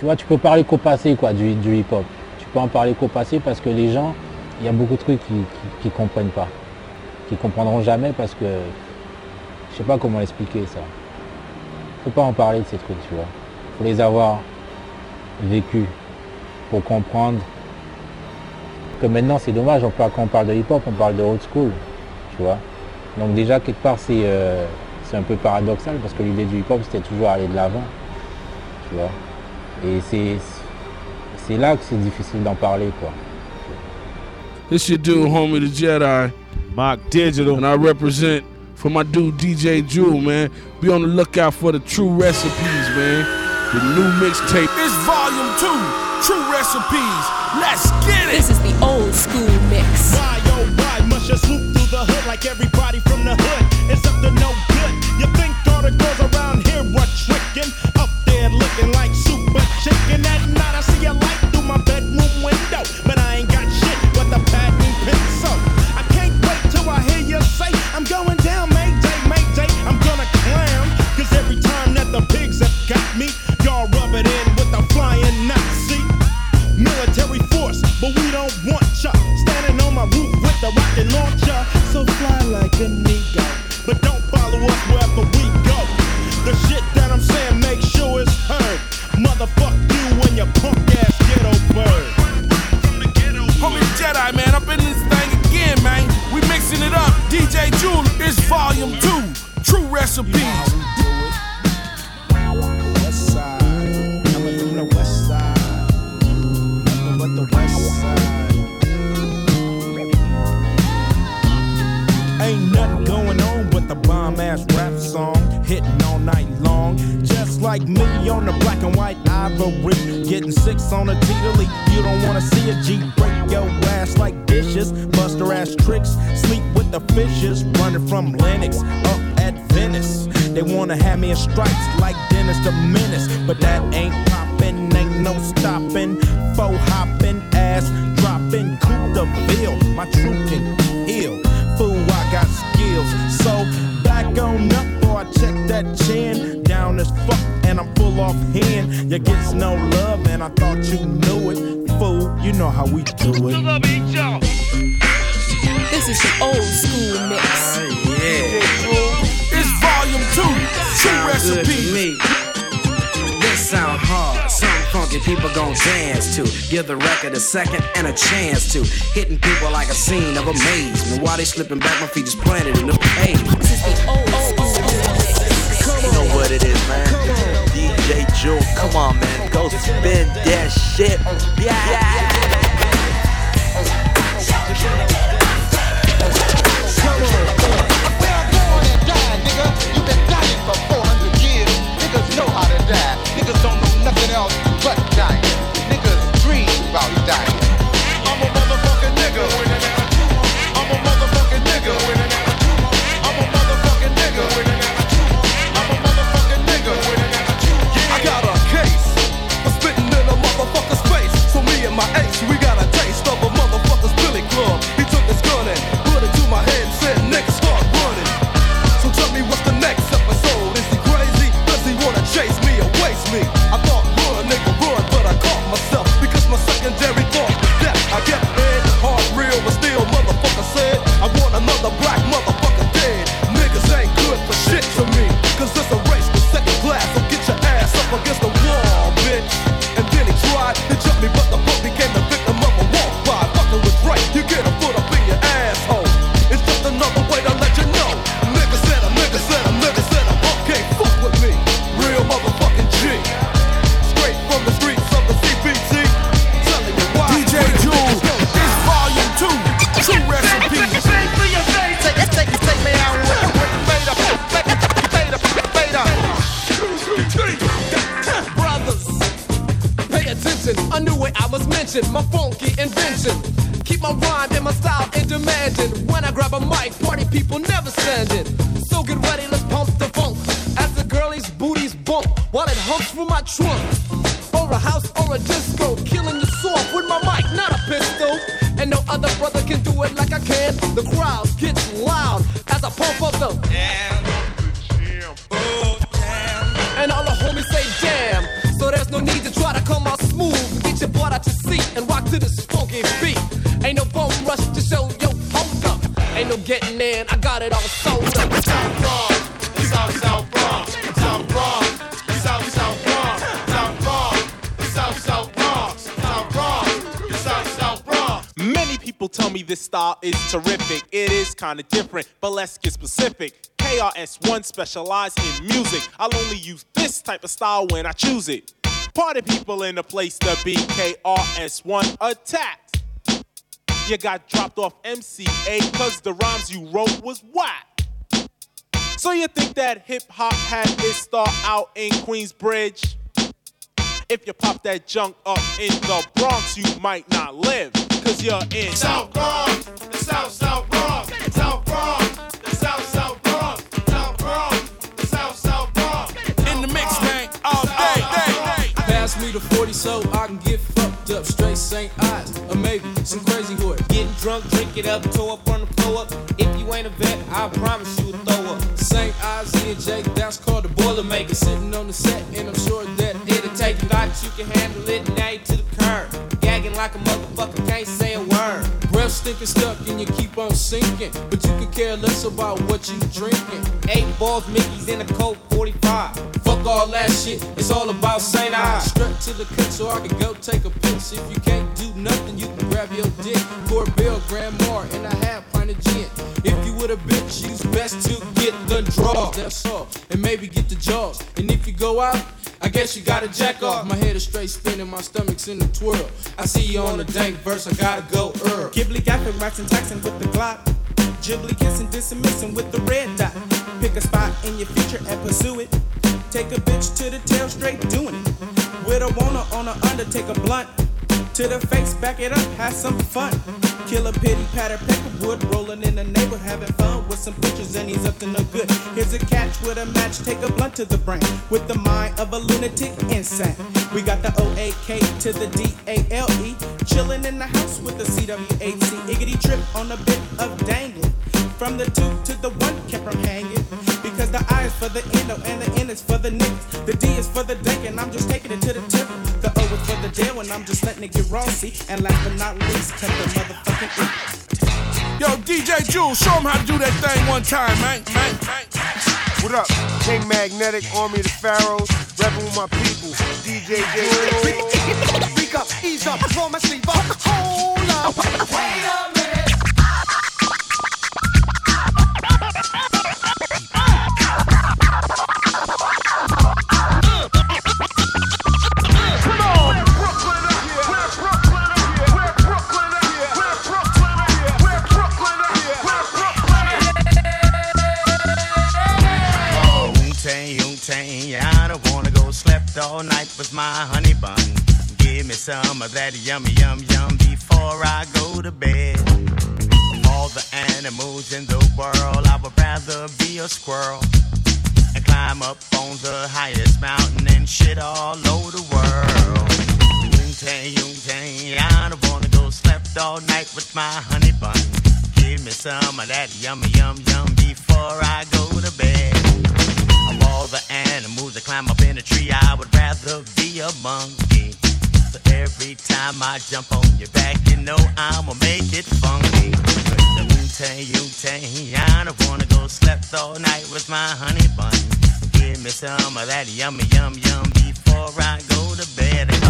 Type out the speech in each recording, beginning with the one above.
Tu vois, tu peux parler qu'au passé quoi, du, du hip-hop. Tu peux en parler qu'au passé parce que les gens, il y a beaucoup de trucs qui, comprennent pas. Qui comprendront jamais parce que je sais pas comment expliquer ça. Faut pas en parler de ces trucs, tu vois. Faut les avoir vécus pour comprendre que maintenant c'est dommage, on quand on parle de hip-hop, on parle de old school, tu vois. Donc déjà quelque part c'est euh, un peu paradoxal parce que l'idée du hip-hop c'était toujours aller de l'avant, tu vois. Et c'est là que c'est difficile d'en parler quoi. This your dude, homie, the Jedi. Mock Digital. And I represent for my dude DJ Jewel, man. Be on the lookout for the true recipes, man. The new mixtape. It's volume two. True recipes. Let's get it. This is the old school mix. Why, oh, why must you swoop through the hood like everybody from the hood? It's up to no good. You think all the girls around here were tricking? Up Recipes. West side. Ain't nothing going on but the bomb ass rap song. Hitting all night long. Just like me on the black and white ivory, getting six on a T-Lee. You don't wanna see a G. Break your ass like dishes, bust her ass tricks, sleep with the fishes, running from Lennox up Venice. They wanna have me in stripes like Dennis the Menace, but that ain't poppin', ain't no stopping. Faux hoppin', ass droppin', coup de ville. My truth can heal. Fool, I got skills. So back on up, or I check that chin. Down as fuck, and I'm full off hand. You gets no love, and I thought you knew it. Fool, you know how we do it. This is the old school mix. It's volume two. True good to recipes. me. This sound hard, something funky people gon' dance to. Give the record a second and a chance to. Hitting people like a scene of amazement. While they slipping back, my feet just planted in the pavement. This is the old school mix. You know what it is, man. DJ Jewel, come on, man. Go spin that shit. Yeah. I specific. KRS-One specialize in music. I'll only use this type of style when I choose it. Party people in the place to be. KRS-One attacked. You got dropped off MCA cause the rhymes you wrote was whack. So you think that hip hop had its start out in Queensbridge? If you pop that junk up in the Bronx, you might not live, cause you're in South Bronx, so I can get fucked up. Straight St. Ides, or maybe some crazy hood. Getting drunk, drink it up, toe up on the floor. If you ain't a vet, I promise you a throw up. St. Ides and Jake, that's called the Boilermaker. Sitting on the set, and I'm sure that It'll take you thought you can handle it, now you to the curb. Gagging like a motherfucker, can't say a word. breath stinking stuck and you keep on sinking. But you could care less about what you drinking. Eight balls, Mickey's in a Colt 45. Fuck all that shit, it's all about St. I. Straight to the cut so I can go take a piss. If you can't do nothing, you can grab your dick. Court bill, grandma, and a half pint of gin. If you with a bitch, you's best to get the draw. That's all, and maybe get the jaws. And if you go out, I guess you gotta jack off. My head is straight spinning, my stomach's in a twirl. I see you on the dank verse, I gotta go Earl. Ghibli gapping, waxing, taxing with the Glock. Ghibli kissing, dissing, missing with the red dot. Pick a spot in your future and pursue it. Take a bitch to the tail, straight doing it. With a wanna on a under, take a blunt. To the face, back it up, have some fun. Kill a pity patter, peckerwood, rolling in the neighborhood, having fun with some pictures, and he's up to no good. Here's a catch with a match, take a blunt to the brain. With the mind of a lunatic insane. We got the O A K to the D A L E. Chilling in the house with the C W A C. Iggity trip on a bit of dangling. From the two to the one, kept from hanging. Because the I is for the endo and the N is for the niggas. The D is for the dank, and I'm just taking it to the tip. The O is for the deal, and I'm just letting it get rassy. And last but not least, cut the motherfucking E. Yo, DJ Jules, show him how to do that thing one time, man. man, man. What up? King Magnetic, Army of the Pharaohs, rapping with my people, DJ J. Speak up, ease up, roll my sleeve up. Hold up. Wait a minute. Some of that yummy, yum, yum before I go to bed. Of all the animals in the world, I would rather be a squirrel and climb up on the highest mountain and shit all over the world. Wu-Tang, Wu-Tang, I don't wanna go slept all night with my honey bun. Give me some of that yummy, yum, yum before I go to bed. Of all the animals that climb up in a tree, I would rather be a monkey. So every time I jump on your back, you know I'ma make it funky. The Wu-Tang, Wu-Tang, I don't wanna go slept all night with my honey bun. Give me some of that yummy, yum, yum before I go to bed.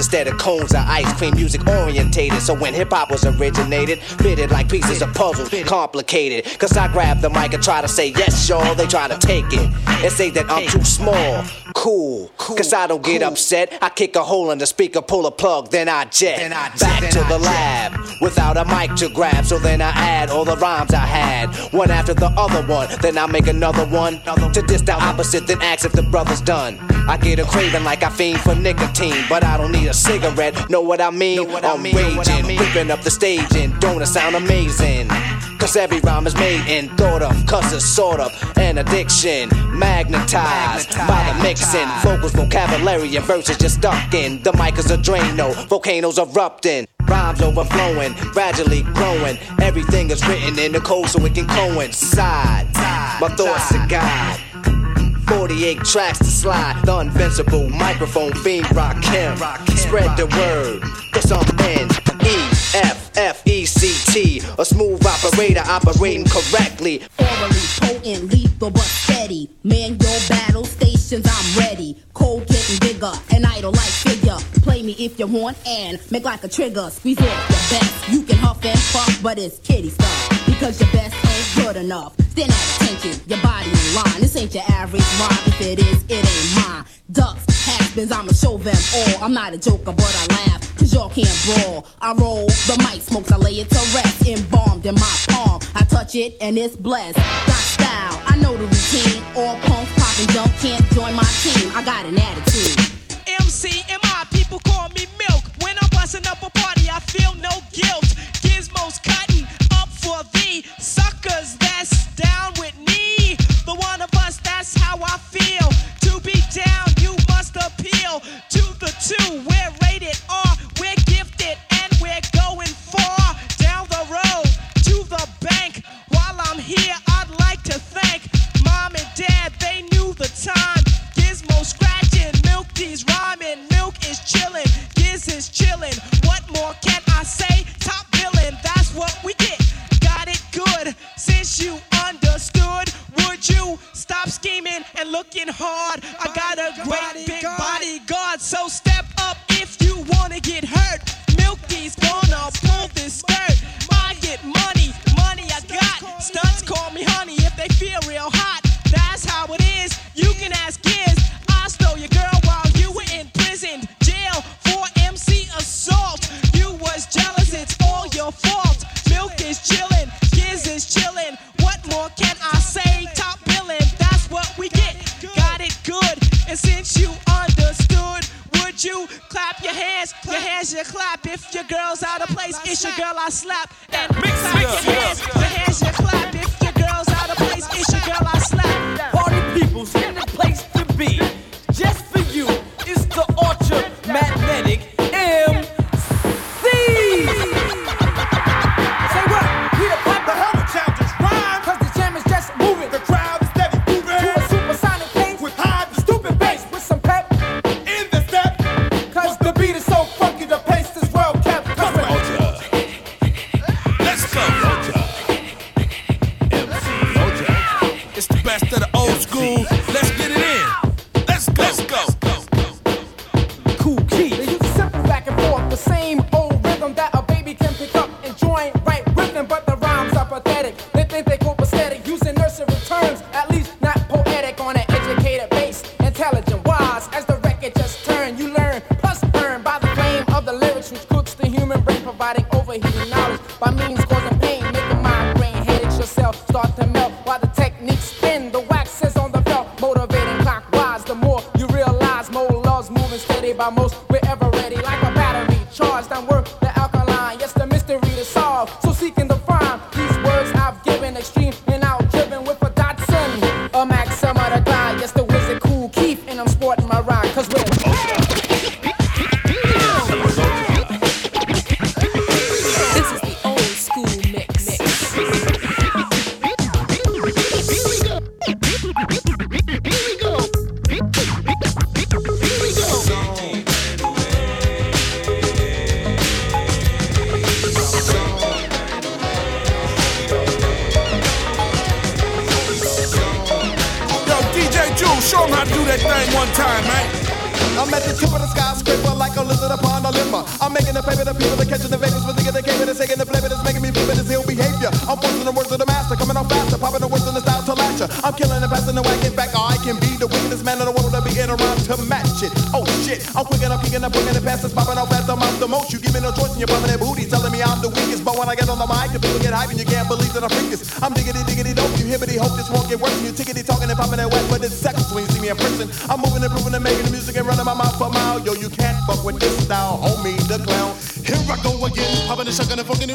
Instead of cones of ice cream. Music orientated, so when hip hop was originated, fitted like pieces of puzzles, complicated. Cause I grab the mic and try to say yes, y'all. They try to take it and say that I'm too small. Cool, cause I don't get upset. I kick a hole in the speaker, pull a plug, then I jet. Back to the lab without a mic to grab. So then I add all the rhymes I had, one after the other one. Then I make another one another to diss the opposite, then ask if the brother's done. I get a craving like I fiend for nicotine, but I don't need a cigarette. Know what I mean? What I'm raging, ripping up the stage, and don't it sound amazing? Cause every rhyme is made and thought of, cause it's sort of an addiction. Magnetized by the mixing, vocabulary, and verses just stuck in. The mic is a Drano, volcanoes erupting. Rhymes overflowing, gradually growing. Everything is written in the code so it can coincide. My thoughts to God. 48 tracks to slide. The invincible microphone fiend rock him. Spread the word. Cause I'm N E F F E C T. A smooth operator operating correctly. Orally potent, lethal but steady. Man your battle stations, I'm ready. Cold getting bigger, an idol like figure. Play me if you want and make like a trigger. Squeeze it your best. You can huff and puff, but it's kitty stuff. Because your best ain't good enough. Stand at attention, your body in line. This ain't your average rhyme. If it is, it ain't mine. Ducks, has-beens, I'ma show them all. I'm not a joker, but I laugh. Cause y'all can't brawl. I roll the mic smokes, I lay it to rest. Embalmed in my palm. I touch it and it's blessed. Got I know the routine. All punks pop and jump can't join my team. I got an attitude. MC and people call me Milk. When I'm busting up a party, I feel no guilt. Gizmos cutting up for the suckers that's down with me. The one of us, that's how I feel. To be down, you must appeal to the two.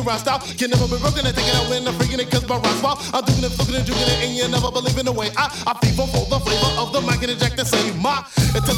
Fucking style. Can never be broken and thinking I win, I'm freaking it cause my rhymes wild. I'm doing it, flipping and juking it, and you never believe in the way I, I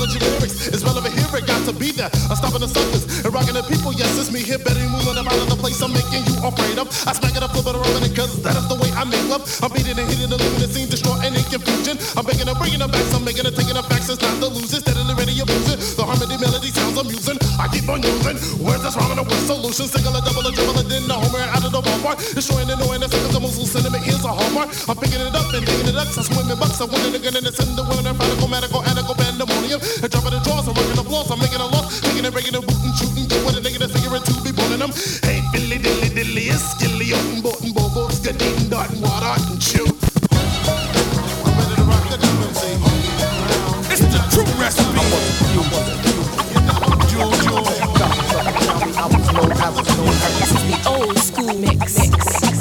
intelligent lyrics is relevant here, it got to be there. I'm stopping the suckers and rocking the people, yes, it's me here, better moving around in the place I'm making you afraid of. I smack it up, flip it around it, cause that is the way I make love. I'm beating and hitting the living the scene, destroying any confusion. I'm making and bringing them back, I'm making it, taking the facts, it's not the losers, steadily ready, abusing. The harmony melody sounds amusing. I keep on using words that's wrong and the word solution. Single a double a triple, and then the homer out of the ballpark. Destroying and knowing the seconds of muscle sentiment. Here's a hallmark. I'm picking it up and digging it up. So swimming bucks. I'm winning again and it's in the winner. Radical, medical, anical, pandemonium. And dropping the drawers, I'm working the floors. I'm making a loss. Making it, breaking it, booting, shooting. Get with a nigga to be boning them. Hey, Billy, dilly, dilly, it's skilly, oatin', boatin', bobo, skadeen, dartin', water, and chew. It's the true recipe. This is the old school mix.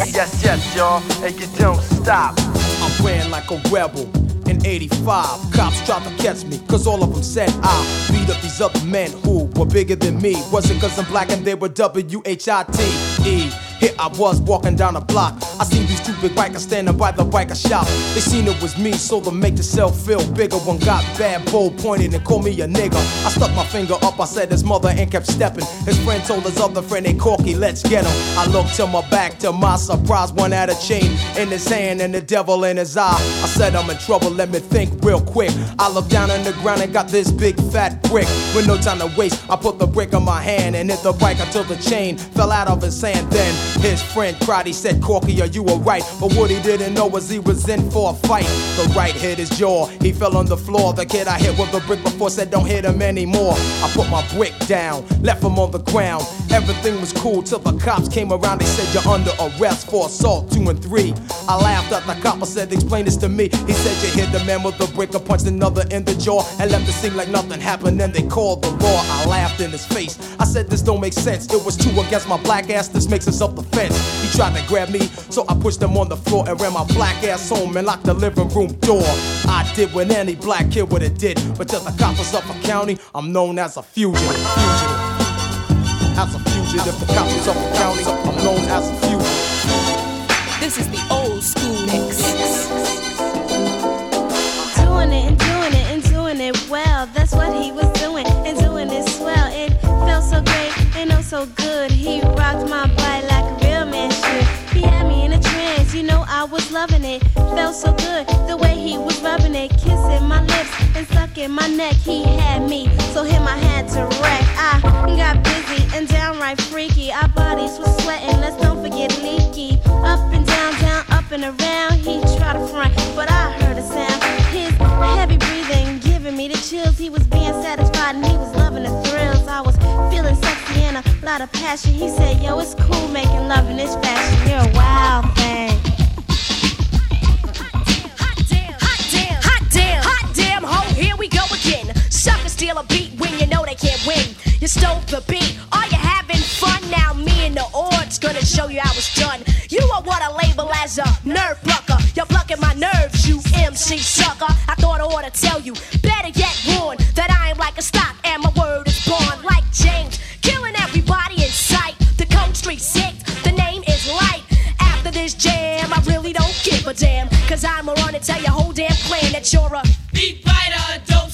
Yes, yes, y'all. Hey, you don't stop. I'm ran like a rebel. In 85, cops tried to catch me, cause all of them said I beat up these other men who were bigger than me. Was it cause I'm black and they were W-H-I-T-E? Here I was walking down the block. I seen these two big bikers standing by the biker shop. They seen it was me, so to make themselves feel bigger. One got bad, bold, pointed, and called me a nigga. I stuck my finger up, I said his mother and kept stepping. His friend told his other friend, hey, Corky, let's get him. I looked to my back, to my surprise, one had a chain in his hand and the devil in his eye. I said, I'm in trouble, let me think real quick. I looked down on the ground and got this big fat brick. With no time to waste, I put the brick in my hand and hit the bike until the chain fell out of his hand. Then his friend cried, he said, Corky, are you alright? But what he didn't know was he was in for a fight. The right hit his jaw, he fell on the floor. The kid I hit with the brick before said, Don't hit him anymore. I put my brick down, left him on the ground. Everything was cool till the cops came around. They said, You're under arrest for assault two and three. I laughed at the cop, I said, Explain this to me. He said, You hit the man with the brick, I punched another in the jaw, and left it seem like nothing happened. Then they called the law. I laughed in his face. I said, This don't make sense. It was two against my black ass, this makes up the fence. He tried to grab me, so I pushed him on the floor and ran my black ass home and locked the living room door. I did what any black kid would have did, but the cops was Suffolk County, I'm known as a fugitive. Fugitive. As a fugitive, the cops was Suffolk County, I'm known as a fugitive. This is the mix. Doing it and doing it and doing it well. That's what he was doing and doing it swell. It felt so great and oh so good. He rocked my body like a real man should. He had me in a trance, you know I was loving it. Felt so good the way he was rubbing it, kissing my lips and sucking my neck. He had me, so hit my hand to wreck. I got busy and downright freaky. Our bodies were sweating, let's don't forget leaky. Up and down, down, and around. He tried to front, but I heard a sound. His heavy breathing giving me the chills. He was being satisfied and he was loving the thrills. I was feeling sexy and a lot of passion. He said, Yo, it's cool making love in this fashion. You're a wild thing. Hot damn, hot damn, Hot damn! Hot damn! ho, here we go again. Suckers steal a beat when you know they can't win. You stole the beat, are you having fun? Now me and the odds gonna show you how it's done. You are what I label as a nerve plucker. You're plucking my nerves, you MC sucker. I thought I ought to tell you, better yet warn that I am like a stock and my word is born like James, killing everybody in sight. The Street Six, the name is Light. After this jam, I really don't give a damn. Cause I'ma run and tell your whole damn clan that you're a beat fighter, dope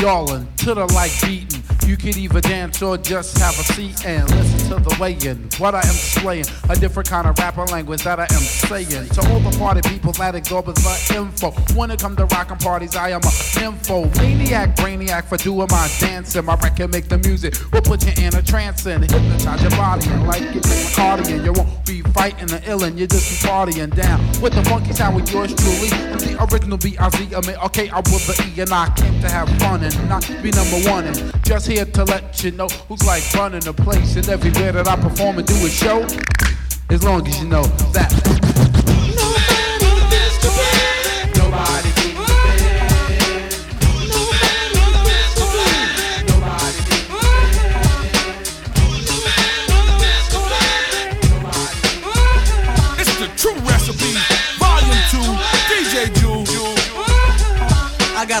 y'all to the like beating. You could either dance or just have a seat and listen to the weighing. What I am slaying. a different kind of rapper language that I am saying. To all the party people that exorbitant the info. When it come to rockin' parties, I am a info maniac, brainiac for doing my dancing. My record make the music We'll put you in a trance and hypnotize your body and like it cardigan. You won't be fighting the illin', you just be partying down with the funky sound with yours truly. The original B-I-Z, I mean, okay, I was the E and I came to have fun and not be number one and just here to let you know who's like running the place and everywhere that I perform and do a show. As long as you know that.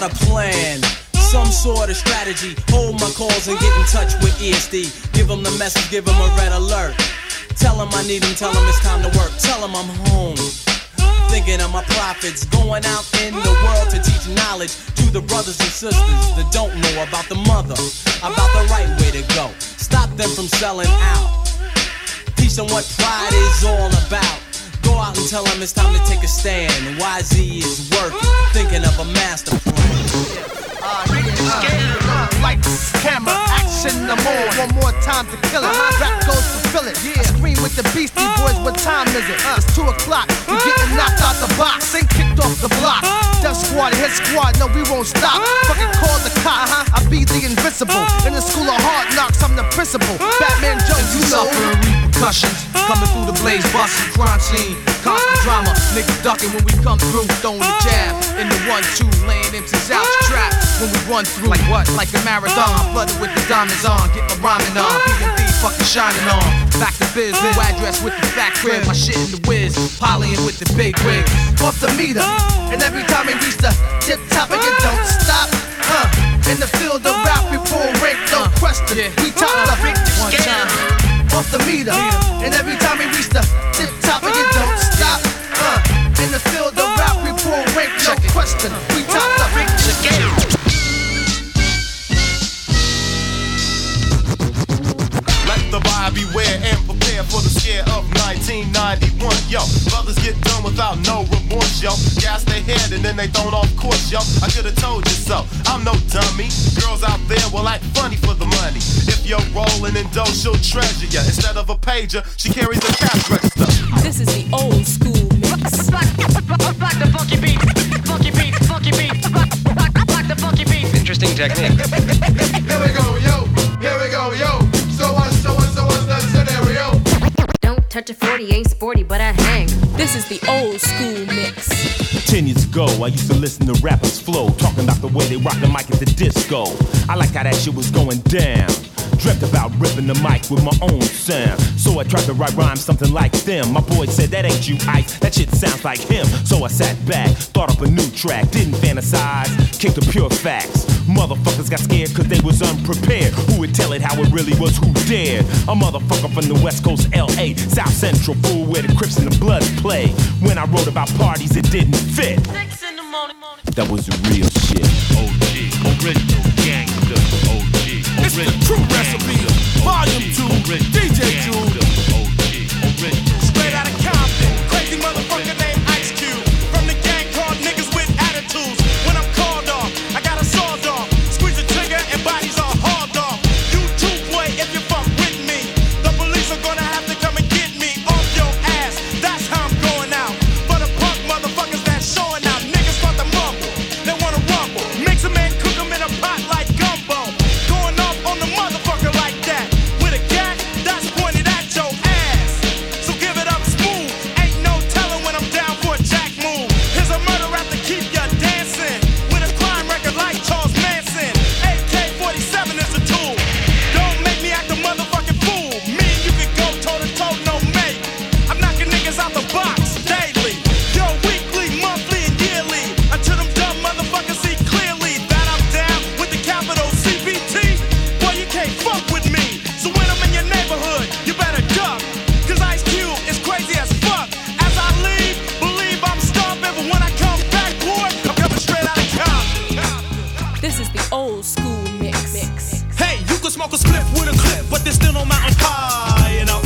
Got a plan. Some sort of strategy. Hold my calls and get in touch with ESD. Give them the message, give them a red alert. Tell them I need them, tell them it's time to work. Tell them I'm home. Thinking of my profits. Going out in the world to teach knowledge to the brothers and sisters that don't know about the mother, about the right way to go. Stop them from selling out. Teach them what pride is all about. Go out and tell them it's time to take a stand. YZ is working, thinking of a master. Lights, camera, the more. One more time to kill it. Rap goes to fill it. I scream with the Beastie Boys. What time is it? It's two o'clock. We getting knocked out the box. Ain't kicked off the block. Death squad, hit squad. No, we won't stop. Fucking call the cop. I be the invisible. In the school of hard knocks, I'm the principal. Batman Jones, you know. Repercussions coming through the blaze, busting crime scene, constant drama. Niggas ducking when we come through, throwing the jab in the one two, laying MCs out the trap when we run through. Like what? Like a marathon, flooded with the diamonds on, get my rhyming on, fucking shining on. Back to biz, new address with the fat crib, my shit in the whiz, polying with the big wig. off the meter. And every time we reach the tip top, and you don't stop. Huh. In the field of rap, we pull rank, no question. We top the One time. off the meter. And every time we reach the tip top, and you don't stop. Huh. In the field of rap, we pull rank, no question. We top the Let beware and prepare for the scare of 1991. Yo, brothers get done without no remorse, yo. Gas their head and then they thrown off course, yo. I could've told you so. I'm no dummy. Girls out there will act funny for the money. If you're rolling in dough, she'll treasure ya. Instead of a pager, she carries a cash register. This is the old school mix. Black the funky beat, funky beat, funky beat. Black, black the funky beat. Interesting technique. Here we go, yo. Touch a 40, ain't sporty, but I hang. This is the old school mix. Ten years ago, I used to listen to rappers flow, talking about the way they rock the mic at the disco. I like how that shit was going down. Dreamt about ripping the mic with my own sound. So I tried to write rhymes something like them. My boy said, That ain't you, Ice. That shit sounds like him. So I sat back, thought up a new track, didn't fantasize, kicked the pure facts. Motherfuckers got scared cause they was unprepared. Who would tell it how it really was? Who dared? A motherfucker from the West Coast, LA, South Central, fool where the Crips and the Bloods play. When I wrote about parties, it didn't fit. That was the real shit. OG, original gangster. OG, original it's the true recipe, volume two, DJ Jewel. Straight out smoke a split with a clip, but there's still no mountain high enough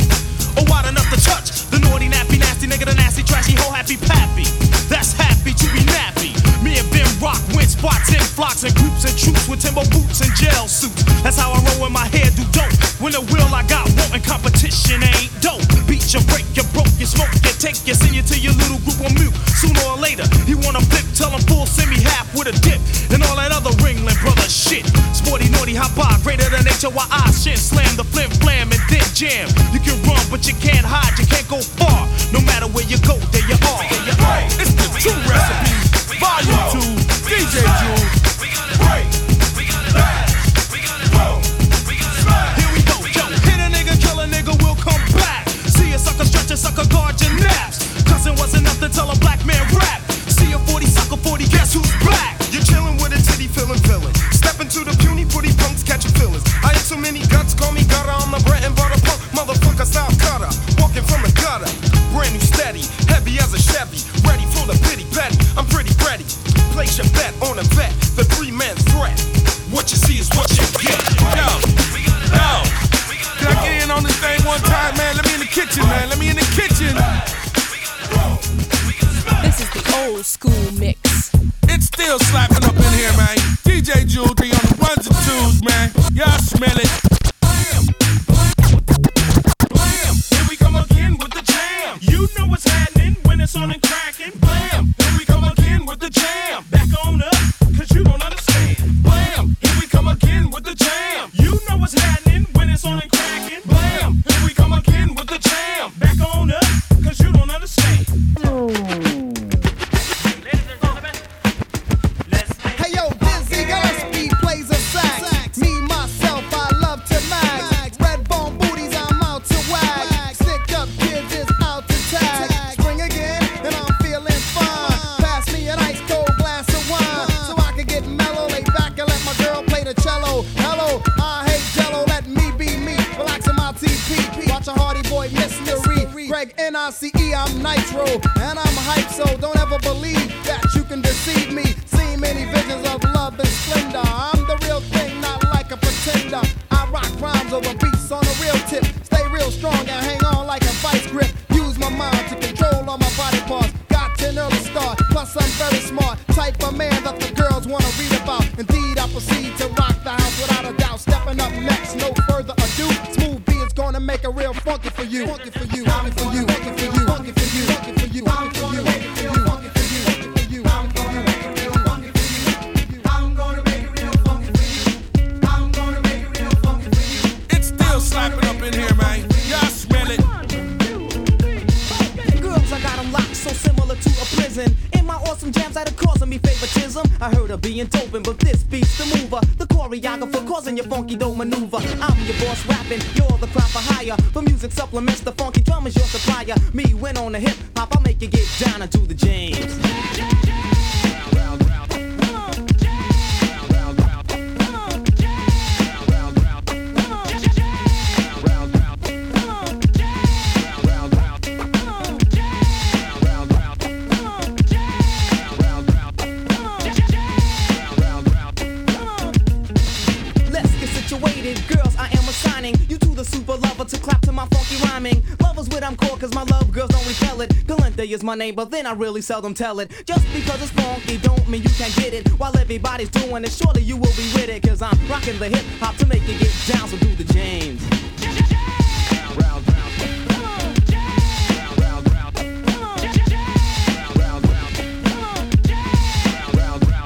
oh, or wide enough to touch the naughty, nappy, nasty nigga, the nasty, trashy, whole happy pappy. That's happy to be nappy. Me and Ben Rock win spots in flocks and groups and troops with timber boots and jail suits. That's how I roll with my hair, do dope. When the will I got, wanting competition ain't dope. Beat your break, you broke, you smoke, you take, you send you to your little group on mute. Sooner or later, he wanna flip, tell him full, send me half with a dip. Hop by, greater than HOI shit. Slam the flim, flam, and then jam. You can run, but you can't hide, you can't go far. No matter where you go, there you are. There you are. It's the True Recipes, Volume 2, DJ Jules. My funky rhyming. Lovers with I'm core, cause my love girls don't repel it. Galente is my name, but then I really seldom tell it. Just because it's funky don't mean you can't get it. While everybody's doing it, surely you will be with it. Cause I'm rocking the hip hop to make you get down, so do the James.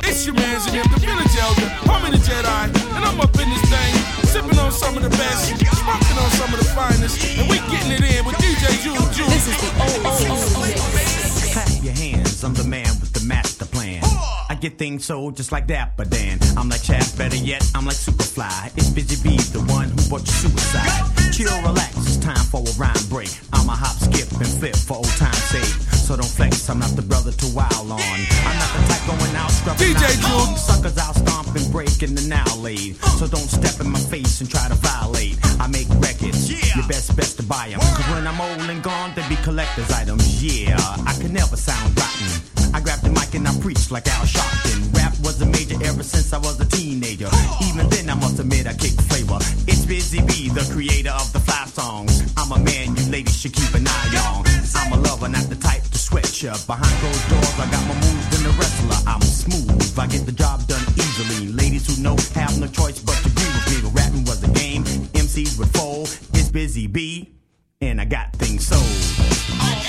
It's your man's. I'm in the Jedi, and I'm up in this thing, sipping on some of the best, smoking on some of the finest, and we getting it in with DJ Jewel. This is the oh, oh, old oh, Clap your hands, I'm the man with the master plan. I get things sold just like that, but then I'm like Chad, better yet, I'm like Superfly. It's Busy Bee, the one who brought you suicide. Chill, relax, it's time for a rhyme break. I'm a hop, skip, and flip for old time's sake. So don't flex, I'm not the brother to wild on. I'm not the type going out scrubbing DJ out. Suckers out stomping, breaking the now lead. So don't step in my face and try to violate. I make records, best best to buy them. Cause when I'm old and gone, they be collector's items. Yeah, I can never sound rotten. I grabbed the mic and I preached like Al Sharpton. Rap was a major ever since I was a teenager. Even then, I must admit I kicked flavor. It's Busy Bee, the creator of the fly songs. I'm a man you ladies should keep an eye on. I'm a lover, not the type to sweat ya. Behind closed doors, I got my moves than the wrestler. I'm smooth, I get the job done easily. Ladies who know have no choice but to be with me. The rapping was a game, MCs would full. B, and I got things sold. I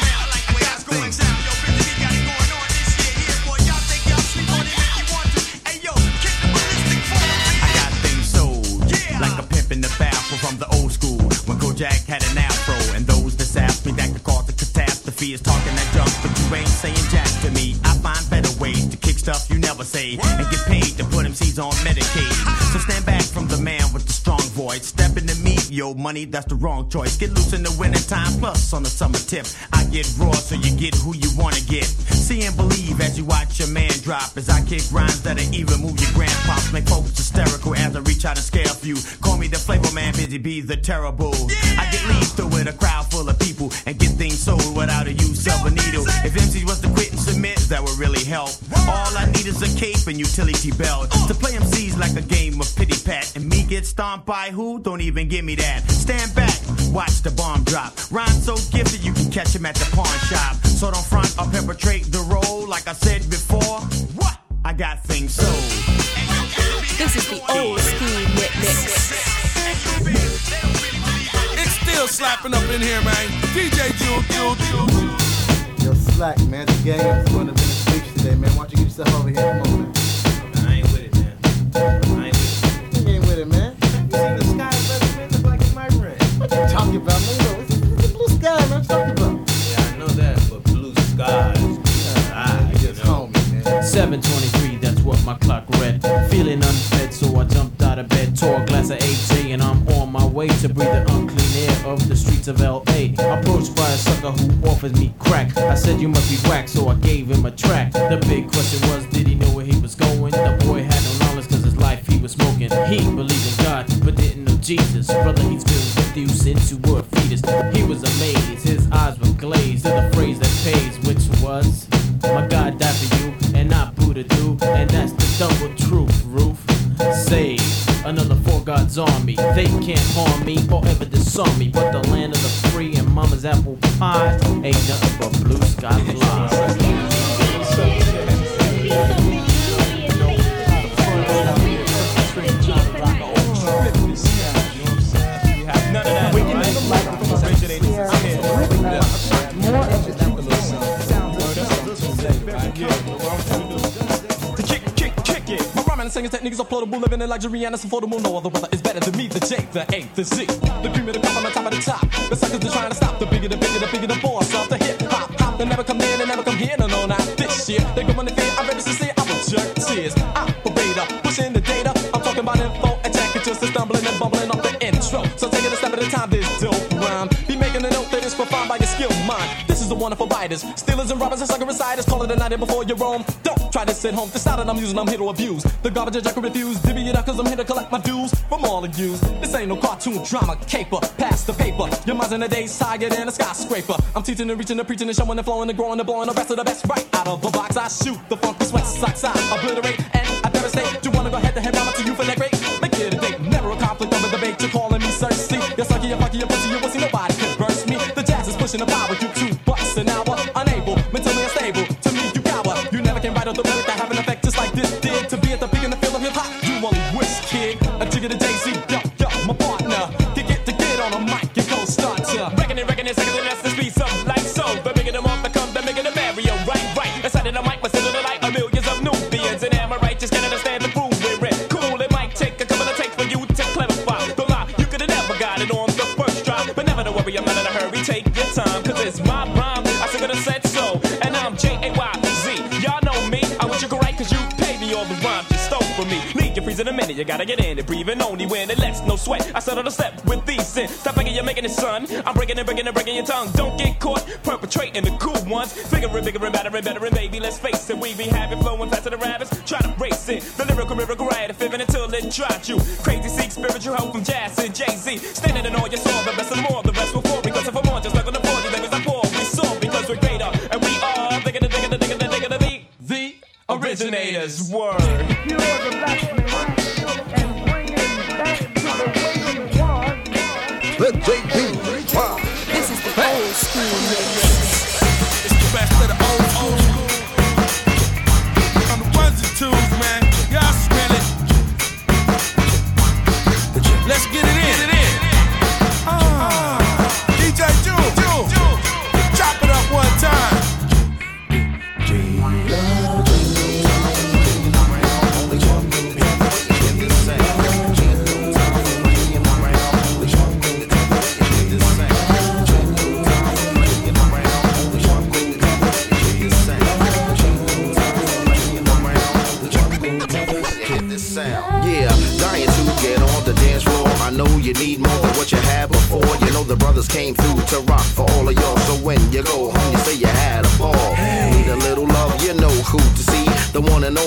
got things sold. Like a pimp in the bathroom from the old school. When had an afro, and those that sapped me that could cause a catastrophe is talking that junk, but you ain't saying jack to me. I find better ways to kick stuff you never say, and get paid to put MCs on Medicaid. Money, that's the wrong choice. Get loose in the winter time, plus on the summer tip. I get raw so you get who you wanna get. See and believe as you watch your man drop. As I kick rhymes that'll even move your grandpops. Make folks hysterical as I reach out and scare a few. Call me the flavor man, busy bee the terrible. I get leads through with a crowd full of people and get things sold without a use of a needle. If MCs was to quit and submit, that would really help. All I need is a cape and utility belt to play MCs like a game of pity pat. And me get stomped by who? Don't even give me that. Stand back, watch the bomb drop. Rhyme so gifted you can catch him at the pawn shop. So don't front or perpetrate the role like I said before. What? I got things sold. This is the old school mix. It's still slapping up in here, man. DJ Jewel, Jewel, Jewel. Yo, slack, man. The gang is going to be the streets today, man. Why don't you get yourself over here? Come on, man. I ain't with it, man. I ain't with You ain't with it, man. You see the sky better than look like it might rain. What you talking about, man? Yo, it's, it's the blue sky, man. What you talking about? Yeah, I know that, but blue skies. Ah, you know. 723, that's what my clock read. Feeling unfed, so I jumped out of bed, tore a glass of AJ, and I'm on my way to breathe the unclean air of the streets of LA. Approached by a sucker who offers me crack. I said, You must be whack, so I gave him a track. The big question was, Did he know where he was going? The boy had no knowledge, cause his life he was smoking. He believed in God, but didn't know Jesus. Brother, he's been with you since you were a fetus. He was amazed, They can't harm me or ever disarm me. But the land of the free and mama's apple pie ain't nothing but blue sky Kick, singing techniques are floatable, living in luxury and it's affordable. No other weather is better than me. The J, the A, the Z, the cream of the crop on the top of the top. The suckers are trying to stop. The bigger, the bigger, the bigger, the boss of the hip hop. Hop, they never come in and never come here. No, no, not this year. They go on the fear. I'm ready to see. I will jerk tears. Operator, pushing the data. I'm talking about info attack. It's just a stumbling and bumbling off the intro. So take it a wonderful biters. Stealers and robbers and sucker insiders. Call it a night before you roam. Don't try to sit home. The style that I'm using, I'm here to abuse. The garbage I can refuse. Divvy it up cause I'm here to collect my dues from all of yous. This ain't no cartoon drama caper. Pass the paper. Your mind's in the days higher than a skyscraper. I'm teaching and reaching and preaching and showing and flowing and growing and blowing the rest of the best right out of the box. I shoot the funky sweat socks. I obliterate and I devastate. You wanna go head to head, mama, to you for that great? Make it a date. Never a conflict over debate. You're calling me thirsty. You're sucky, you're fucky, you're pussy, you're pussy. Nobody can burst me. The Jaz is pushing the power. You it's my rhyme. I still could have said so. And I'm J-A-Y-Z. Y'all know me. I wish you could write cause you paid me all the rhymes you stole from me. Leave your freeze in a minute, you gotta get in it. Breathing only when it lets no sweat. I settle the step with these sin. Stop thinking you're making it, son. I'm breaking it, breaking it, breaking your tongue. Don't get caught perpetrating the cool ones. And bigger and better and better and baby, let's face it. We be having flowing faster than rabbits. Try to race it. The lyrical miracle riot, fiving until it dropped you. Crazy seek spiritual help from Jaz and Jay-Z. Standing in all your song, the best and more. Originators. Word. The JP.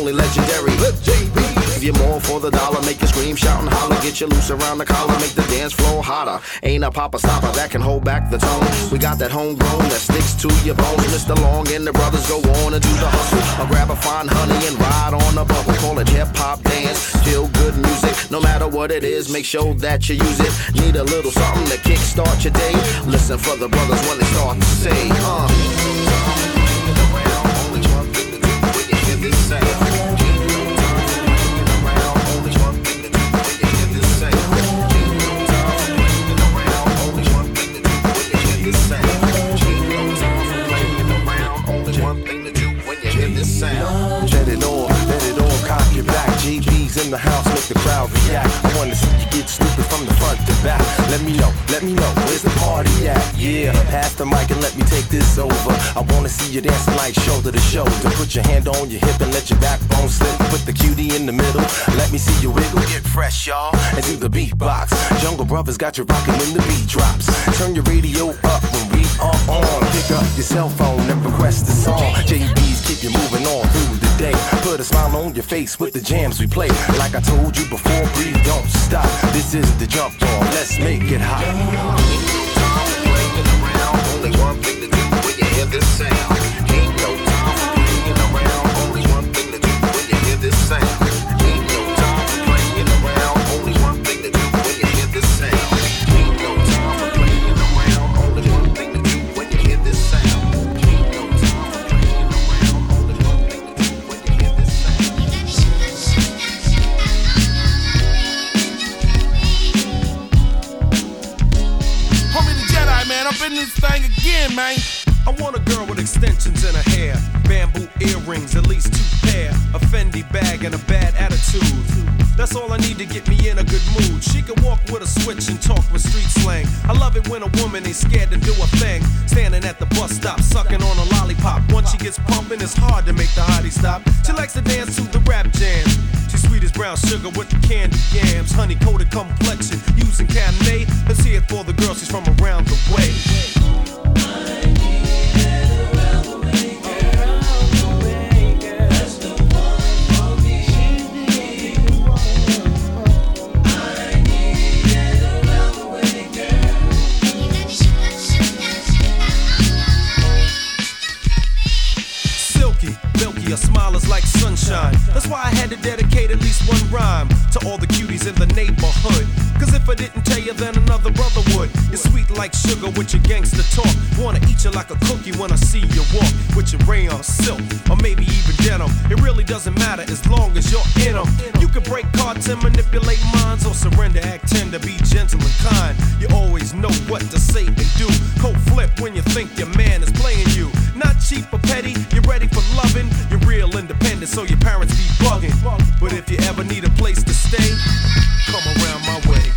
Only legendary Lil JB. Give you more for the dollar, make you scream, shout and holler, get you loose around the collar, make the dance floor hotter. Ain't a papa stopper that can hold back the tone. We got that homegrown that sticks to your bones. Mr. Long and the brothers go on and do the hustle. I'll grab a fine honey and ride on a bubble. Call it hip hop dance, feel good music. No matter what it is, make sure that you use it. Need a little something to kickstart your day. Listen for the brothers when they start to say, uh. Let the house, make the crowd react. I wanna see you get stupid from the front to back. Let me know, let me know, where's the party at? Yeah, pass the mic and let me take this over. I wanna see you dancing like shoulder to shoulder. Put your hand on your hip and let your backbone slip. Put the cutie in the middle, let me see you wiggle. Get fresh, y'all, and do the beatbox. Jungle Brothers got you rocking when the beat drops. Turn your radio up when we are on. Pick up your cell phone and request a song. JB's keep you moving on the day. Put a smile on your face with the jams we play. Like I told you before, breathe, don't stop. This is the jump off. Let's make it hot. Only one thing to do when you hear this sound. Ain't no time for playing around. Only one thing to do when you hear this sound. Up in this thing again, man. I want a girl with extensions in her hair, bamboo earrings, at least two pair, a Fendi bag, and a bad attitude. That's all I need to get me in a good mood. She can walk with a switch and talk with street slang. I love it when a woman ain't scared to do a thing. Standing at the bus stop, sucking on a lollipop. Once she gets pumping, it's hard to make the hottie stop. She likes to dance to the rap jam. She's sweet as brown sugar with the candy yams, honey coated complexion, using Cabernet. Let's hear it for the girl, she's from around the way. Her smile is like sunshine. That's why I had to dedicate at least one rhyme to all the cuties in the neighborhood. Cause if I didn't tell you, then another brother would. You're sweet like sugar with your gangster talk. Wanna eat you like a cookie when I see you walk with your rayon silk or maybe even denim. It really doesn't matter as long as you're in them. You can break cards and manipulate minds or surrender, act tender, be gentle and kind. You always know what to say and do. Cold flip when you think your man is playing you. Not cheap or petty, you're ready for loving. You're real independent, so your parents be bugging. But if you ever need a place to stay, come around my way.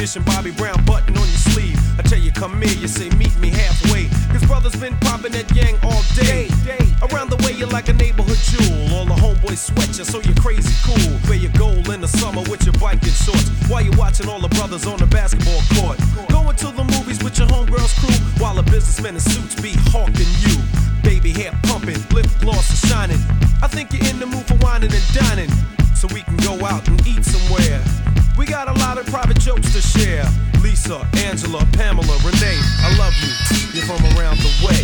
Edition Bobby Brown button on your sleeve. I tell you, come here, you say, meet me halfway. Cause brothers been popping that yang all day. Around the way, you're like a neighborhood jewel. All the homeboys sweat you, so you're crazy cool. Wear your gold in the summer with your biking shorts. While you're watching all the brothers on the basketball court. Going to the movies with your homegirls crew. While the businessmen in suits be hawking you. Baby hair pumping, lip gloss is shining. I think you're in the mood for whining and dining so we can go out and eat somewhere. We got a lot of private jokes to share. Lisa, Angela, Pamela, Renee, I love you. You're from around the way.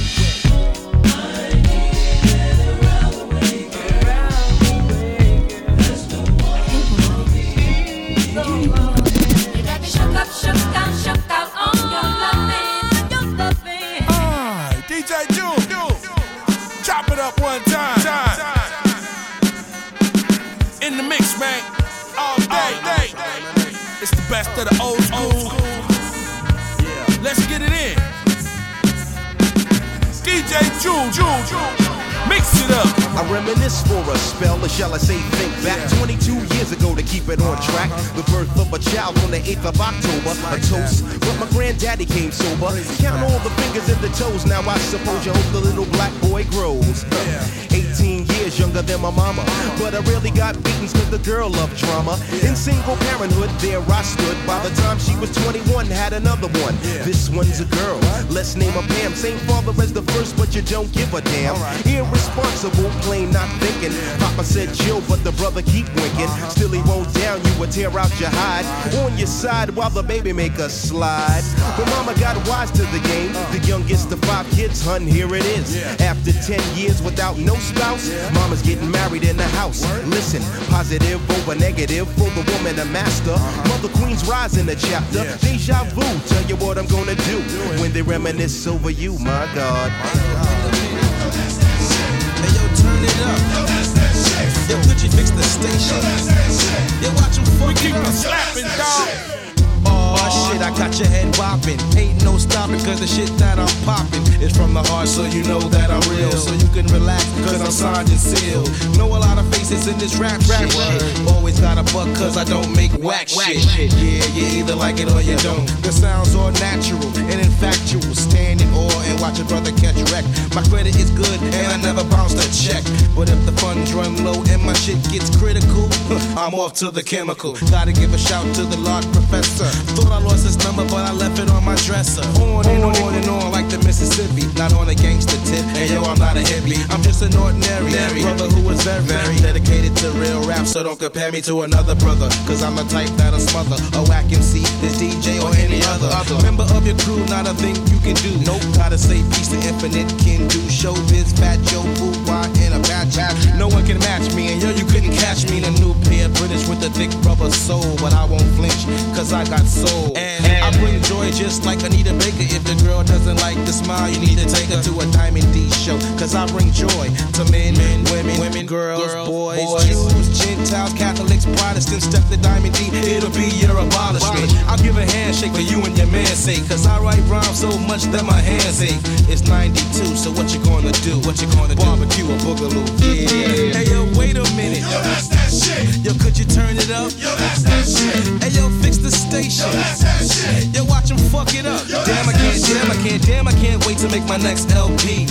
In the mix, man, all day. Best of the old school. Let's get it in. DJ June, June, June. Mix it up. I reminisce for a spell, or shall I say think back 22 years ago to keep it on track. Uh-huh. The birth of a child on the 8th of October, a toast. But my granddaddy came sober. Count all the fingers and the toes. Now I suppose you hope the little black boy grows. 18 years younger than my mama. But I really got beatings cause the girl loved drama. In single parenthood, there I stood. By the time she was 21, had another one. This one's a girl. Let's name her Pam. Same father as the first, but you don't give a damn. Irresponsible, plain not thinking. Papa said chill, but the brother keep winking. Still he won't down you or tear out your hide. On your side while the baby make a slide. But mama got wise to the game. The youngest of five kids, hun, here it is. After 10 years without no spouse, mama's getting married in the house. Listen, positive over negative for the woman a master. Uh-huh. Mother Queen's rise in the chapter. Deja vu, tell you what I'm gonna do when they reminisce over you, my God. turn it up. Yo, could you fix the station? Yo, watch 'em fuck keep it up. it slapping, dog. Shit, I got your head bopping. Ain't no stopping, cause the shit that I'm popping is from the heart, so you know that I'm real. So you can relax, cause I'm signed and sealed. Know a lot of faces in this rap rap shit. Always got a buck, cause I don't make whack shit. Yeah, you either like it or you don't. The sounds all natural and infactual. Stand in awe and watch a brother catch wreck. My credit is good and I never bounce a check. But if the funds run low and my shit gets critical, I'm off to the chemical. Gotta give a shout to the Lord Professor. Thought I lost his number, but I left it on my dresser. On and on and on like the Mississippi. Not on a gangster tip. And yo, I'm not a hippie. I'm just an ordinary brother who was very, very dedicated to real rap. So don't compare me to another brother. Cause I'm the type that'll smother a whack MC, this DJ, or any other. Member of your crew, not a thing you can do. Nope, gotta say peace to infinite can do. Showbiz, fat Joe, boo, why in a bad chat. No one can match me, and yo, you couldn't catch me in a new pair. British with a thick rubber soul, but I won't flinch, cause I got soul. And I bring joy just like Anita Baker. If the girl doesn't like the smile, you need to take her to a Diamond D show. Cause I bring joy to men, men women, women, girls, boys, Jews, Gentiles, Catholics, Protestants. Step the Diamond D, it'll be your abolishment. I'll give a handshake for you and your man's sake. Cause I write rhymes so much that my hands ache. It's 92, so what you gonna do? What you gonna do? Barbecue or boogaloo? Yeah. Hey next LP.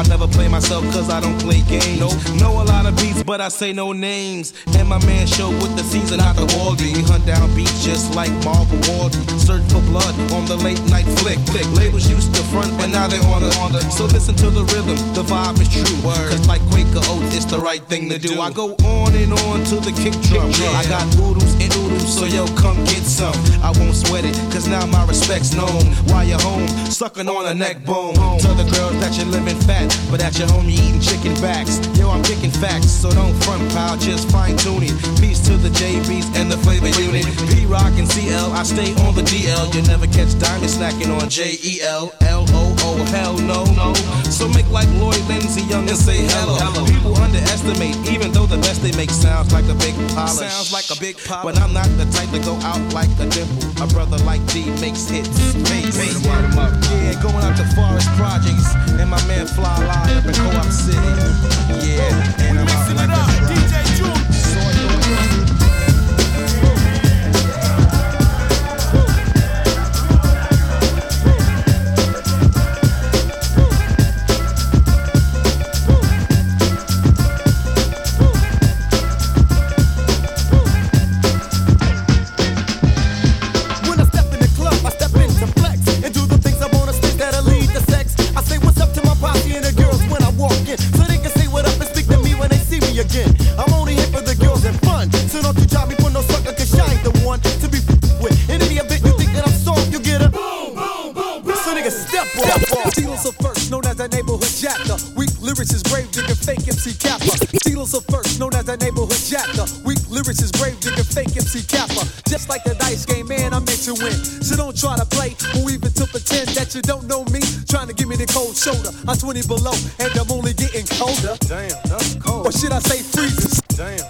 I never play myself cause I don't play games. Nope. Know a lot of beats, but I say no names. And my man show with the season, not the Waldy. We hunt down beats just like Marvel Waldy. Search for blood on the late night flick. flick. Labels used to front, but now they on the, on the. So listen to the rhythm, the vibe is true. Cause like Quaker Oats, it's the right thing to do. I go on and on to the kick drum. I got oodles and oodles, so yo, come get some. I won't sweat it, cause now my respect's known. While you're home, sucking on a neck bone. Tell the girls that you're living fat, but at your home you eating chicken backs. Yo, I'm kicking facts, so don't front pile, just fine tune it. Peace to the JBs and the flavor unit. Pete Rock and CL, I stay on the DL. You never catch diamond snacking on J E L L O O. Hell no, no. So make like Lloyd Lindsay Young and say hello. People underestimate, even though the best they make sounds like a big polish. Sounds like a big polish. But I'm not the type to go out like a dimple. A brother like D makes hits. Bass. Yeah, going out to Forest Projects. And my man Fly Lie up in Co-op City. Yeah, and I'm out like a DJ When so don't you drop me for no sucker, cause I ain't the one to be f- with. In any event you think that I'm soft, you get a boom, boom, boom, boom. So nigga step off. Steelers are first, known as a neighborhood jacker. Weak lyrics is grave digger, fake MC Kappa. Steelers are first, known as a neighborhood jacker. Weak lyrics is grave digger, fake MC Kappa. Just like the dice game, man, I'm meant to win. So don't try to play or even to pretend that you don't know me. Trying to give me the cold shoulder. I'm 20 below and I'm only getting colder. Damn, that's cold. Or should I say freezes? Damn, that's cold. Or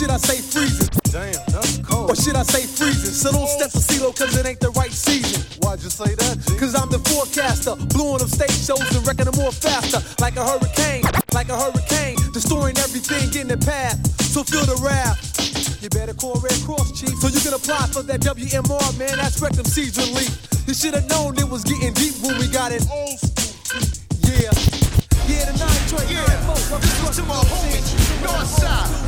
should I say freezes? Damn, that's cold. Or should I say freezing? So don't step to CeeLo cause it ain't the right season. Why'd you say that, G? Cause I'm the forecaster. Blowing up stage shows and wrecking them more faster. Like a hurricane, like a hurricane. Destroying everything in the path. So feel the wrath. You better call Red Cross, Chief, so you can apply for that WMR, man. That's Rectum Seeds Relief. You should have known it was getting deep when we got it. Old school. Yeah. Yeah, the nine joint. Yeah. This is to my homies. Northside,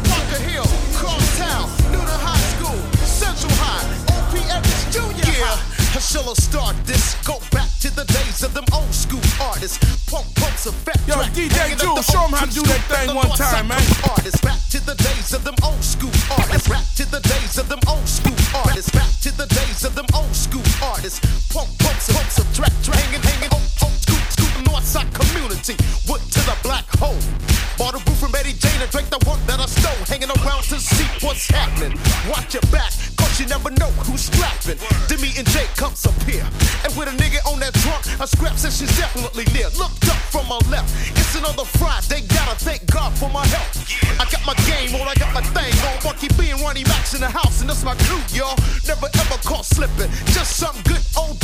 yeah. High. Shall I start this? Go back to the days of them old school artists. Pump pumps effect. Yo, DJ Jules, show 'em how to do that thing one time, man. Artists back to the days of them old school artists. Back to the days of them old school artists. Back to the days of them old school artists. Pump pumps pumps of track, track, hanging, hanging, old, old school, school, Northside community. Wood to the black hole. Bought a roof from Eddie Jane and drank what's happening. Watch your back, cause you never know who's strapping. Demi and Jake comes up here. And with a nigga on that trunk, a scrap says she's definitely near. Looked up from my left. It's another Friday, gotta thank God for my health. I got my game on, I got my thing on. Monkey B and Ronnie Max in the house, and that's my crew, y'all. Never ever caught slipping. Just some good old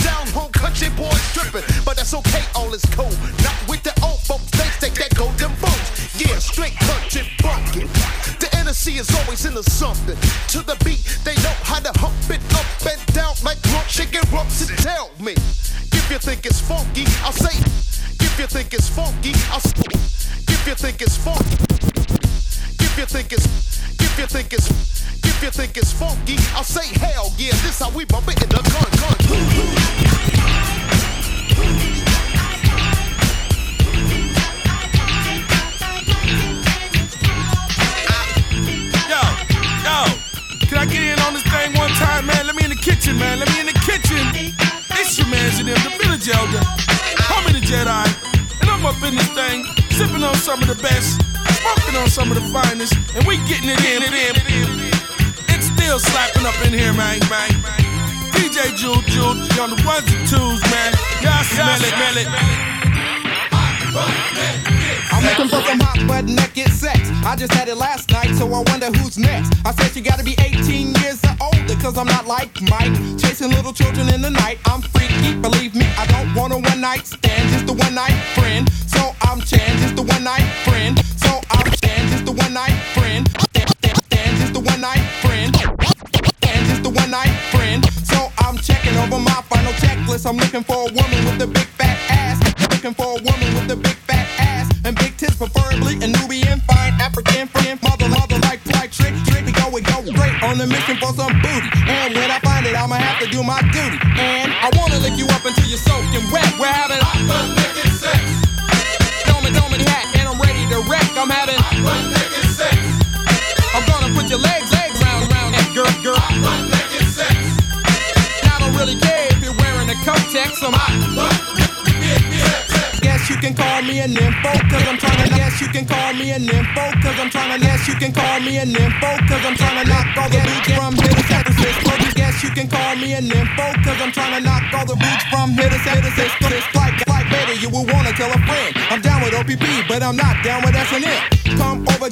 you can call me an info, cause I'm trying to guess you can call me an info, cause I'm trying to knock all the boots from here to San Francisco. Guess you can call me an info, cause I'm trying to knock all the boots from here to San Francisco. It's like, like better, you will wanna tell a friend. I'm down with OPP, but I'm not down with S&M. Come over,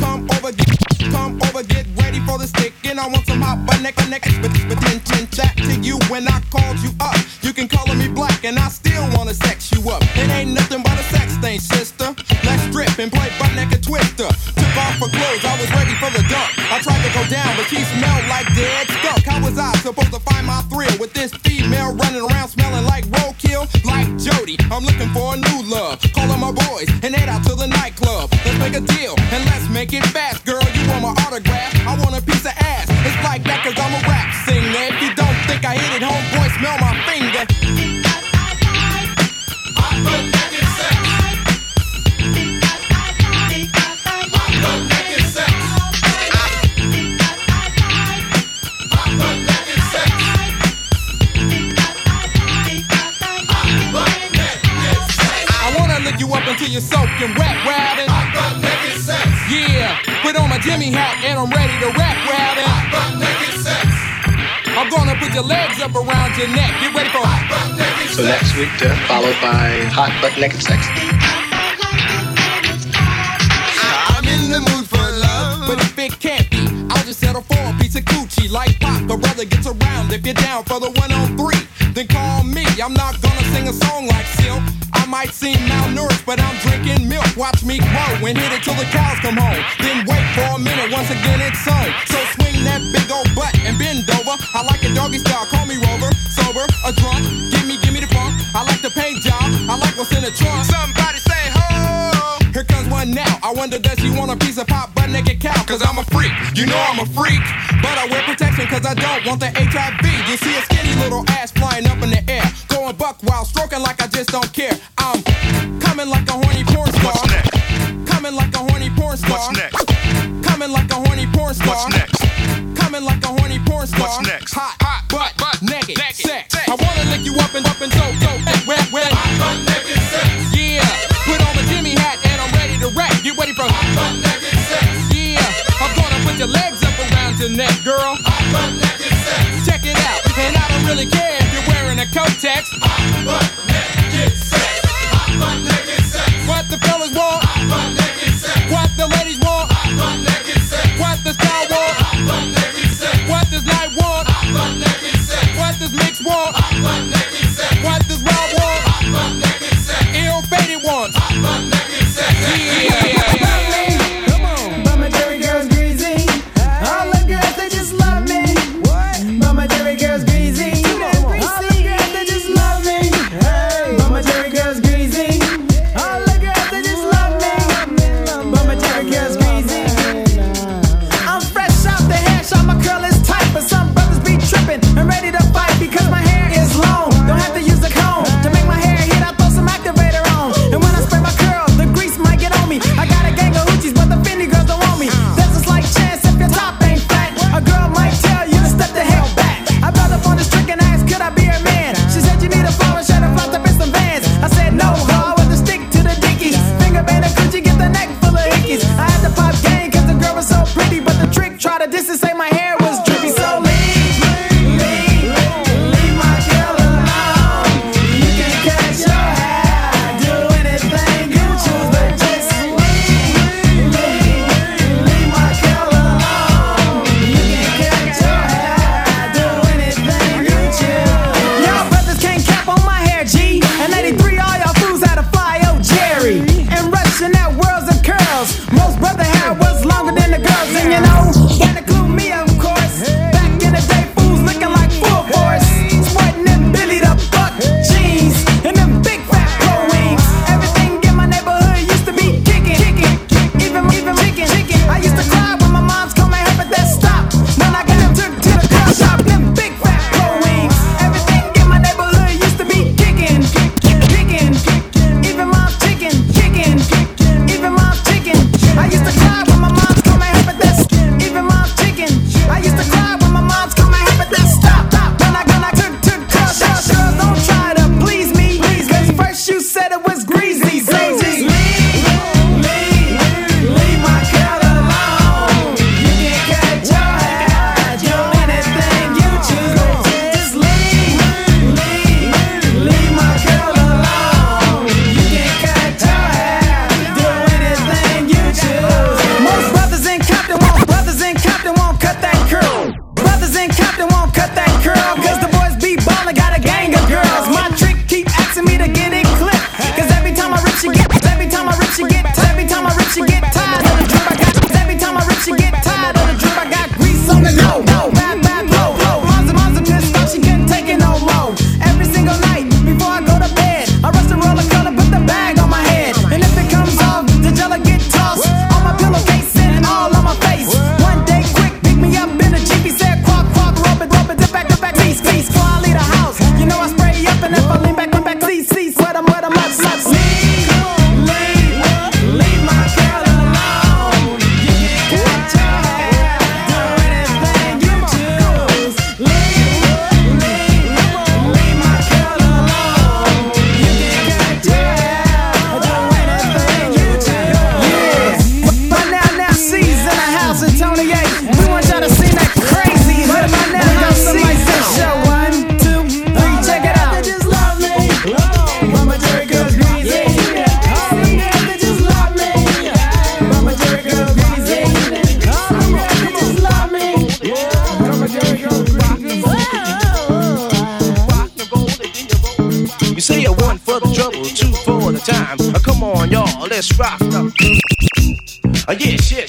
come over, come over, get ready for the stick, and I want some hot butt neck, neck, but, then, then back to you when I called you up. You can color me black, and I still wanna sex you up. It ain't nothing but a sex thing, sister. Let's strip and play butt naked twister. Took off her clothes, I was ready for the dump. I tried to go down, but she smelled like dead skunk. How was I supposed to find my thrill with this female running around smelling like roadkill? Like Jody, I'm looking for a new love. Calling my boys and head out to the nightclub. Let's make a deal and let's make it fast, my autograph? I want a piece of ass. It's like that cause I'm a rap singer. If you don't think I hit it, homeboy, smell my finger. I wanna lick you up until you're soaking wet, rabbit. Yeah, put on my Jimmy hat and I'm ready to rap, rabbit. I'm gonna put your legs up around your neck. Get ready for hot So next week, uh, followed by hot butt naked sex. I'm in the mood for love. But if it can't be, I'll just settle for a piece of coochie like Pop. A brother gets around if you're down for the one on three. then call me. I'm not gonna sing a song like Silk. Might seem malnourished, but I'm drinking milk. Watch me grow and hit it till the cows come home. Then wait for a minute, once again it's on. So swing that big old butt and bend over. I like a doggy style, call me Rover. Sober, a drunk, give me, give me the funk. I like the paint job, I like what's in the trunk. Ho! Now. I wonder does she want a piece of pop butt naked cow? Cause I'm a freak, you know I'm a freak. But I wear protection cause I don't want the HIV. You see a skinny little ass flying up in the air. Going buck while stroking like I just don't care. I'm coming like a horny porn star. What's next? Coming like a horny porn star. What's next? Coming like a horny porn star. What's next? Coming like a horny porn star. What's next? Hot, hot, butt, butt, naked, naked sex. I wanna lick you up and up and so, so, wet, your neck, girl. Hot, butt, naked, sex. Check it out, and I don't really care if you're wearing a coat text. Hot, butt, naked,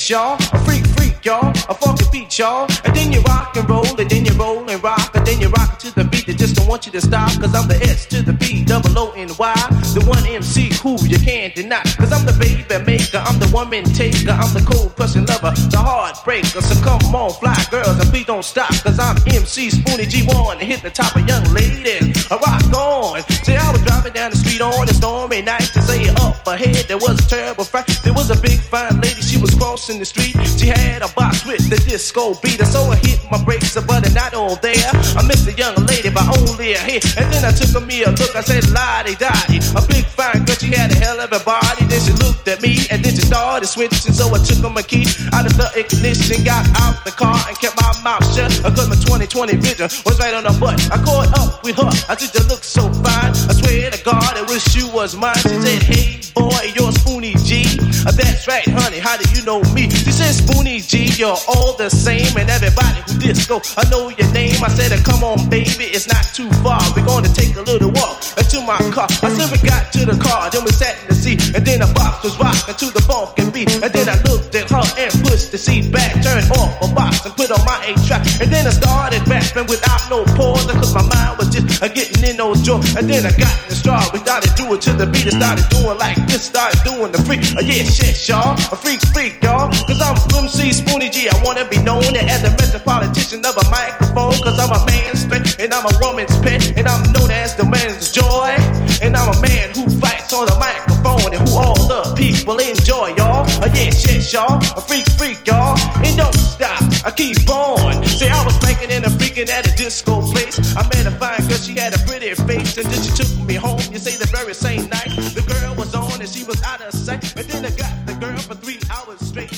y'all. Heartbreaker. So come on, fly girls, and please don't stop, cause I'm MC Spoonie G1 to hit the top of young ladies. I rock on. See, I was driving down the street on a stormy night to say up ahead there was a terrible fight. There was a big fine lady, she was crossing the street. She had a box with the disco beat, so I hit my brakes, but not all there. I missed the young lady by only a hit, and then I took a me a look. I said, Lottie Dottie, a big fine girl, she had a hell of a body. Then she looked at me, and then she started switching, so I took my key out of the ignition, got out the car, and kept my mouth shut. I cause my 2020 vision was right on her butt. I caught up with her, I said, You look so fine. I swear to God, I wish you was mine. She said, Hey boy, you're Spoonie G. Uh, that's right, honey, how do you know me? She said, Spoonie G, you're all the same, and everybody who disco, I know your name. I said, Come on, baby, it's not too far. We're gonna take a little walk to my car. I said, We got to the car, then we sat in the seat, and then the box was rocking to the funk and beat. And then I looked at her and pushed the seat back, turned off a box and put on my eight track. And then I started rapping without no pause, cause my mind was just uh, getting in those joints. And then I got in the straw, we started doing to the beat, and started doing like this, started doing the freak. Uh, yeah, shit, y'all, a freak, freak, y'all. Cause I'm MC Spoonie G, I wanna be known as a metropolitan of a microphone, cause I'm a man's pet, and I'm a woman's pet, and I'm known as the man's joy. And I'm a man who fights on the microphone and who all the people enjoy, y'all. Uh, yeah, shit, y'all, a freak, freak, y'all. And don't stop, I keep on. Say I was making and a freaking at a disco place. I met a fine girl, she had a pretty face, and then she took me home. You say the very same night, the girl was on and she was out of sight. And then I got the girl for three hours straight.